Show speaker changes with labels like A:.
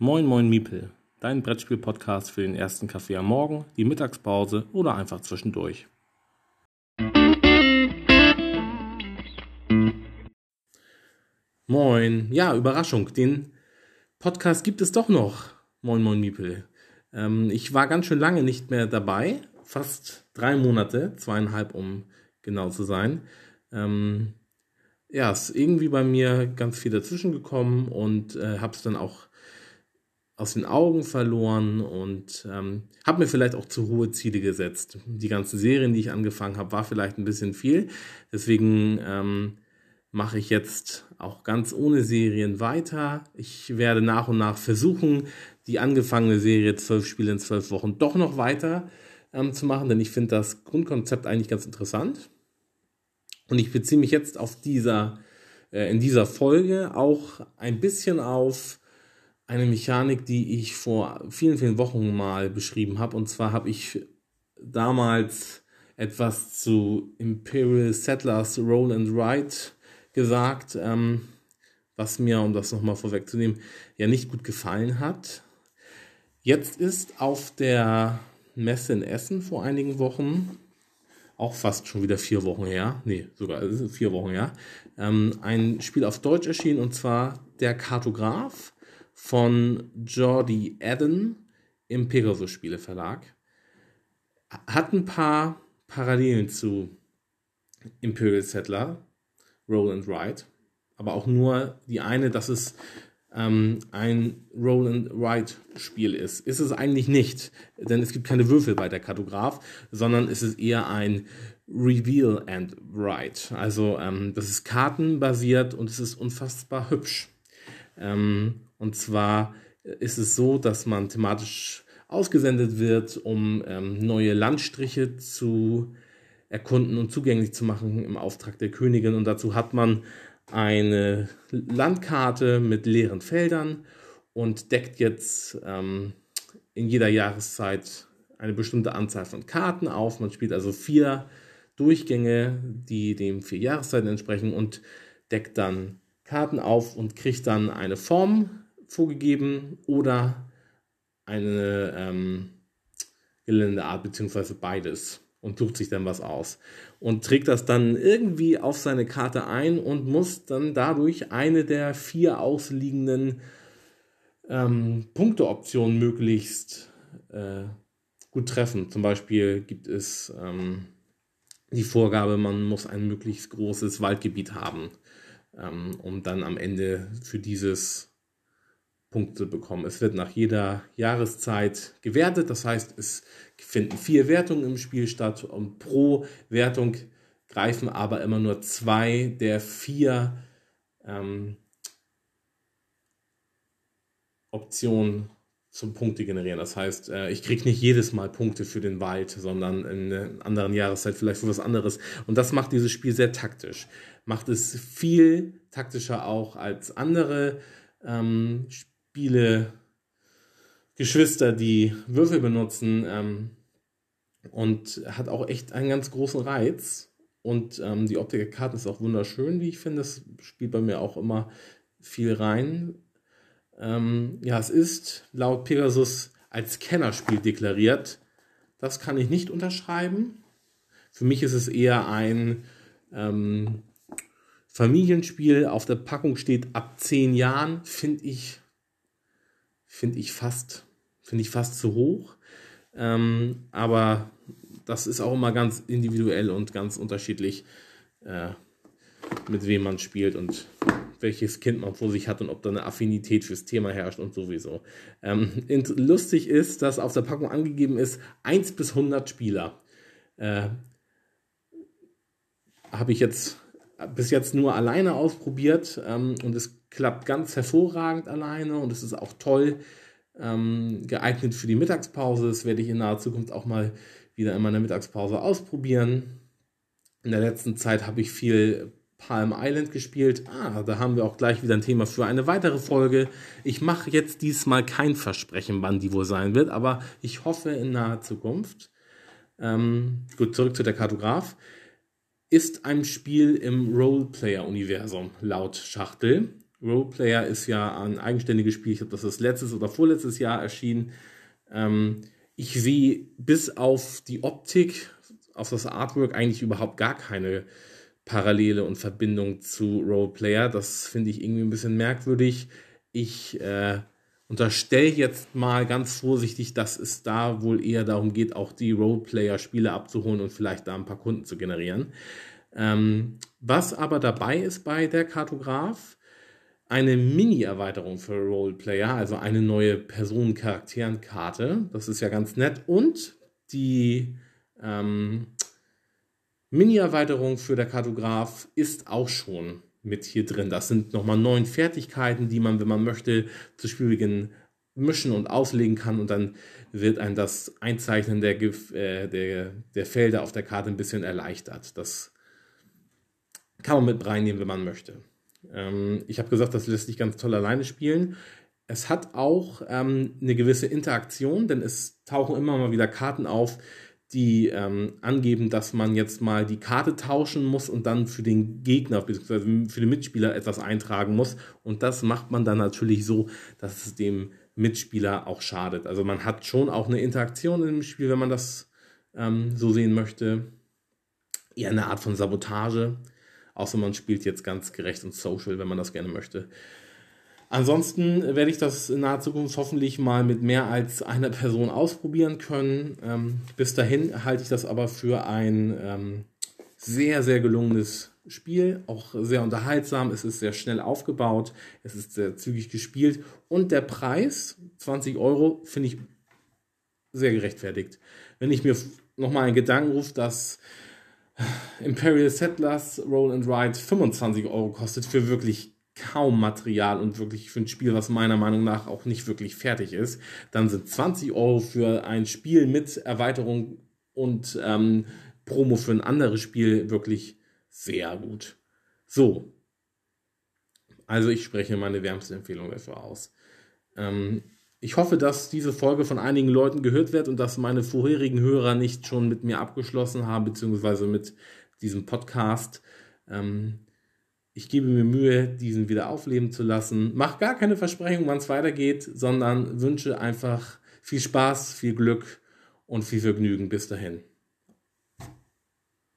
A: Moin Moin Miepel, dein Brettspiel-Podcast für den ersten Kaffee am Morgen, die Mittagspause oder einfach zwischendurch. Moin, ja, Überraschung, den Podcast gibt es doch noch. Moin Moin Miepel. Ähm, ich war ganz schön lange nicht mehr dabei, fast drei Monate, zweieinhalb um genau zu sein. Ähm, ja, ist irgendwie bei mir ganz viel dazwischen gekommen und äh, habe es dann auch aus den Augen verloren und ähm, habe mir vielleicht auch zu hohe Ziele gesetzt. Die ganzen Serien, die ich angefangen habe, war vielleicht ein bisschen viel. Deswegen ähm, mache ich jetzt auch ganz ohne Serien weiter. Ich werde nach und nach versuchen, die angefangene Serie zwölf Spiele in zwölf Wochen doch noch weiter ähm, zu machen, denn ich finde das Grundkonzept eigentlich ganz interessant. Und ich beziehe mich jetzt auf dieser, äh, in dieser Folge auch ein bisschen auf eine Mechanik, die ich vor vielen, vielen Wochen mal beschrieben habe. Und zwar habe ich damals etwas zu Imperial Settlers Roll and Ride gesagt, ähm, was mir, um das nochmal vorwegzunehmen, ja nicht gut gefallen hat. Jetzt ist auf der Messe in Essen vor einigen Wochen auch fast schon wieder vier Wochen her, nee, sogar vier Wochen her, ähm, ein Spiel auf Deutsch erschienen und zwar Der Kartograf von Jordi Adden im Pegasus Spiele Verlag. Hat ein paar Parallelen zu Imperial Settler, Roll and Ride, aber auch nur die eine, dass es ähm, ein Roll-and-Write-Spiel ist. Ist es eigentlich nicht, denn es gibt keine Würfel bei der Kartograf, sondern es ist eher ein Reveal and Write. Also ähm, das ist kartenbasiert und es ist unfassbar hübsch. Ähm, und zwar ist es so, dass man thematisch ausgesendet wird, um ähm, neue Landstriche zu erkunden und zugänglich zu machen im Auftrag der Königin. Und dazu hat man eine Landkarte mit leeren Feldern und deckt jetzt ähm, in jeder Jahreszeit eine bestimmte Anzahl von Karten auf. Man spielt also vier Durchgänge, die dem vier Jahreszeiten entsprechen und deckt dann Karten auf und kriegt dann eine Form vorgegeben oder eine ähm, Geländeart beziehungsweise beides und sucht sich dann was aus und trägt das dann irgendwie auf seine Karte ein und muss dann dadurch eine der vier ausliegenden ähm, Punkteoptionen möglichst äh, gut treffen. Zum Beispiel gibt es ähm, die Vorgabe, man muss ein möglichst großes Waldgebiet haben, ähm, um dann am Ende für dieses Punkte bekommen. Es wird nach jeder Jahreszeit gewertet, das heißt, es finden vier Wertungen im Spiel statt und pro Wertung greifen aber immer nur zwei der vier ähm, Optionen zum Punkte generieren. Das heißt, äh, ich kriege nicht jedes Mal Punkte für den Wald, sondern in einer anderen Jahreszeit vielleicht für was anderes. Und das macht dieses Spiel sehr taktisch. Macht es viel taktischer auch als andere ähm, Spiele Geschwister, die Würfel benutzen ähm, und hat auch echt einen ganz großen Reiz. Und ähm, die Optik der Karten ist auch wunderschön, wie ich finde. Das spielt bei mir auch immer viel rein. Ähm, ja, es ist laut Pegasus als Kennerspiel deklariert. Das kann ich nicht unterschreiben. Für mich ist es eher ein ähm, Familienspiel. Auf der Packung steht ab 10 Jahren, finde ich finde ich fast, finde ich fast zu hoch. Ähm, aber das ist auch immer ganz individuell und ganz unterschiedlich, äh, mit wem man spielt und welches Kind man vor sich hat und ob da eine Affinität fürs Thema herrscht und sowieso. Ähm, lustig ist, dass auf der Packung angegeben ist 1 bis 100 Spieler. Äh, Habe ich jetzt bis jetzt nur alleine ausprobiert ähm, und es klappt ganz hervorragend alleine und es ist auch toll ähm, geeignet für die Mittagspause. Das werde ich in naher Zukunft auch mal wieder in meiner Mittagspause ausprobieren. In der letzten Zeit habe ich viel Palm Island gespielt. Ah, da haben wir auch gleich wieder ein Thema für eine weitere Folge. Ich mache jetzt diesmal kein Versprechen, wann die wohl sein wird, aber ich hoffe in naher Zukunft. Ähm, gut, zurück zu der Kartograf. Ist ein Spiel im Roleplayer-Universum laut Schachtel Roleplayer ist ja ein eigenständiges Spiel. Ich glaube, das ist letztes oder vorletztes Jahr erschienen. Ähm, ich sehe bis auf die Optik, auf das Artwork eigentlich überhaupt gar keine Parallele und Verbindung zu Roleplayer. Das finde ich irgendwie ein bisschen merkwürdig. Ich äh, unterstelle jetzt mal ganz vorsichtig, dass es da wohl eher darum geht, auch die Roleplayer-Spiele abzuholen und vielleicht da ein paar Kunden zu generieren. Ähm, was aber dabei ist bei der Kartograf, eine Mini-Erweiterung für Roleplayer, also eine neue Personencharakterenkarte. Das ist ja ganz nett. Und die ähm, Mini-Erweiterung für der Kartograf ist auch schon mit hier drin. Das sind nochmal neun Fertigkeiten, die man, wenn man möchte, zu Spielbeginn mischen und auslegen kann und dann wird ein das Einzeichnen der, äh, der, der Felder auf der Karte ein bisschen erleichtert. Das kann man mit reinnehmen, wenn man möchte. Ähm, ich habe gesagt, das lässt sich ganz toll alleine spielen. Es hat auch ähm, eine gewisse Interaktion, denn es tauchen immer mal wieder Karten auf, die ähm, angeben, dass man jetzt mal die Karte tauschen muss und dann für den Gegner bzw. für den Mitspieler etwas eintragen muss. Und das macht man dann natürlich so, dass es dem Mitspieler auch schadet. Also man hat schon auch eine Interaktion im Spiel, wenn man das ähm, so sehen möchte. Eher eine Art von Sabotage. Außer man spielt jetzt ganz gerecht und social, wenn man das gerne möchte. Ansonsten werde ich das in naher Zukunft hoffentlich mal mit mehr als einer Person ausprobieren können. Ähm, bis dahin halte ich das aber für ein ähm, sehr, sehr gelungenes Spiel, auch sehr unterhaltsam. Es ist sehr schnell aufgebaut, es ist sehr zügig gespielt und der Preis, 20 Euro, finde ich sehr gerechtfertigt. Wenn ich mir nochmal einen Gedanken rufe, dass Imperial Settlers Roll and Ride 25 Euro kostet für wirklich kaum Material und wirklich für ein Spiel, was meiner Meinung nach auch nicht wirklich fertig ist, dann sind 20 Euro für ein Spiel mit Erweiterung und ähm, Promo für ein anderes Spiel wirklich sehr gut. So. Also ich spreche meine wärmste Empfehlung dafür aus. Ähm, ich hoffe, dass diese Folge von einigen Leuten gehört wird und dass meine vorherigen Hörer nicht schon mit mir abgeschlossen haben, beziehungsweise mit diesem Podcast. Ähm, ich gebe mir Mühe, diesen wieder aufleben zu lassen. Mach gar keine Versprechung, wann es weitergeht, sondern wünsche einfach viel Spaß, viel Glück und viel Vergnügen. Bis dahin.